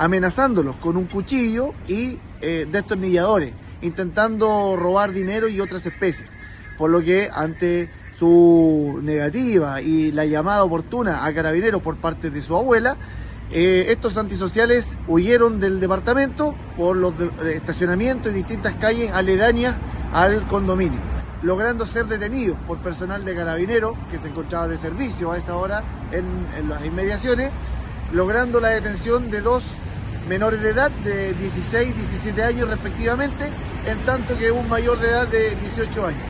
amenazándolos con un cuchillo y eh, destornilladores, intentando robar dinero y otras especies. Por lo que ante su negativa y la llamada oportuna a carabineros por parte de su abuela, eh, estos antisociales huyeron del departamento por los de- estacionamientos y distintas calles aledañas al condominio, logrando ser detenidos por personal de carabineros que se encontraba de servicio a esa hora en las inmediaciones, logrando la detención de dos menores de edad de 16 y 17 años respectivamente, en tanto que un mayor de edad de 18 años.